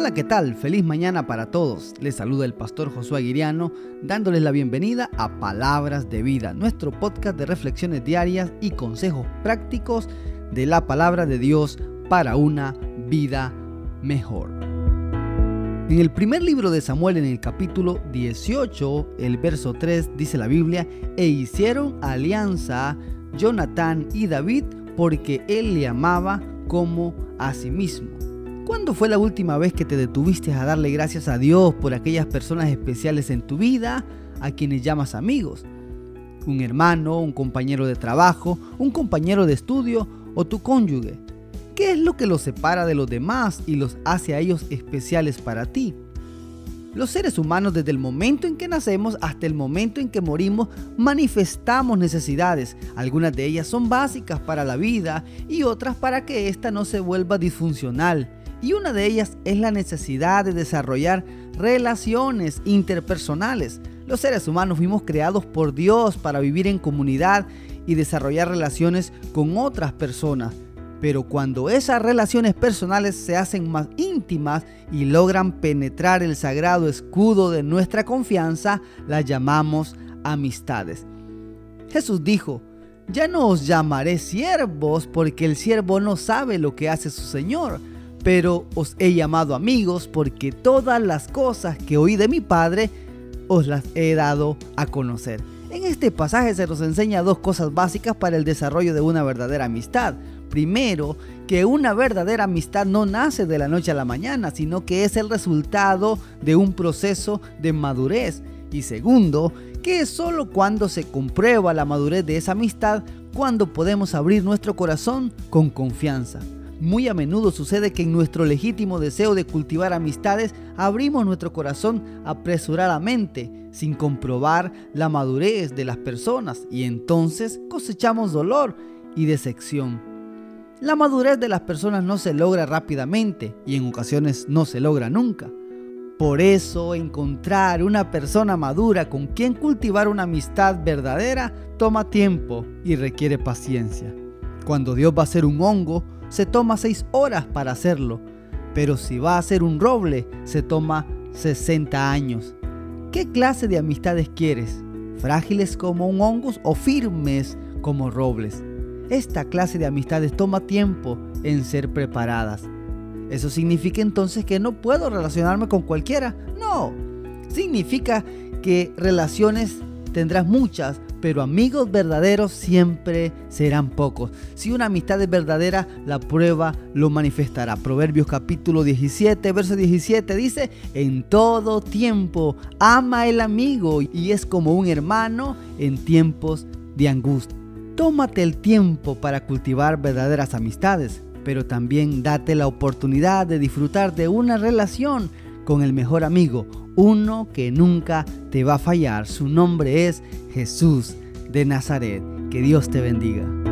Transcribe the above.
Hola, ¿qué tal? Feliz mañana para todos. Les saluda el pastor Josué Aguiriano, dándoles la bienvenida a Palabras de Vida, nuestro podcast de reflexiones diarias y consejos prácticos de la palabra de Dios para una vida mejor. En el primer libro de Samuel, en el capítulo 18, el verso 3, dice la Biblia, e hicieron alianza Jonatán y David porque él le amaba como a sí mismo. ¿Cuándo fue la última vez que te detuviste a darle gracias a Dios por aquellas personas especiales en tu vida a quienes llamas amigos? Un hermano, un compañero de trabajo, un compañero de estudio o tu cónyuge. ¿Qué es lo que los separa de los demás y los hace a ellos especiales para ti? Los seres humanos desde el momento en que nacemos hasta el momento en que morimos manifestamos necesidades. Algunas de ellas son básicas para la vida y otras para que ésta no se vuelva disfuncional y una de ellas es la necesidad de desarrollar relaciones interpersonales. Los seres humanos fuimos creados por Dios para vivir en comunidad y desarrollar relaciones con otras personas. Pero cuando esas relaciones personales se hacen más íntimas y logran penetrar el sagrado escudo de nuestra confianza, las llamamos amistades. Jesús dijo, ya no os llamaré siervos porque el siervo no sabe lo que hace su Señor pero os he llamado amigos porque todas las cosas que oí de mi Padre os las he dado a conocer. En este pasaje se nos enseña dos cosas básicas para el desarrollo de una verdadera amistad. Primero, que una verdadera amistad no nace de la noche a la mañana, sino que es el resultado de un proceso de madurez. Y segundo, que es solo cuando se comprueba la madurez de esa amistad cuando podemos abrir nuestro corazón con confianza. Muy a menudo sucede que en nuestro legítimo deseo de cultivar amistades abrimos nuestro corazón apresuradamente, sin comprobar la madurez de las personas y entonces cosechamos dolor y decepción. La madurez de las personas no se logra rápidamente y en ocasiones no se logra nunca. Por eso encontrar una persona madura con quien cultivar una amistad verdadera toma tiempo y requiere paciencia. Cuando Dios va a ser un hongo, se toma 6 horas para hacerlo, pero si va a ser un roble, se toma 60 años. ¿Qué clase de amistades quieres? ¿Frágiles como un hongos o firmes como robles? Esta clase de amistades toma tiempo en ser preparadas. ¿Eso significa entonces que no puedo relacionarme con cualquiera? No. Significa que relaciones tendrás muchas, pero amigos verdaderos siempre serán pocos. Si una amistad es verdadera, la prueba lo manifestará. Proverbios capítulo 17, verso 17 dice, en todo tiempo ama el amigo y es como un hermano en tiempos de angustia. Tómate el tiempo para cultivar verdaderas amistades, pero también date la oportunidad de disfrutar de una relación con el mejor amigo, uno que nunca te va a fallar. Su nombre es Jesús de Nazaret. Que Dios te bendiga.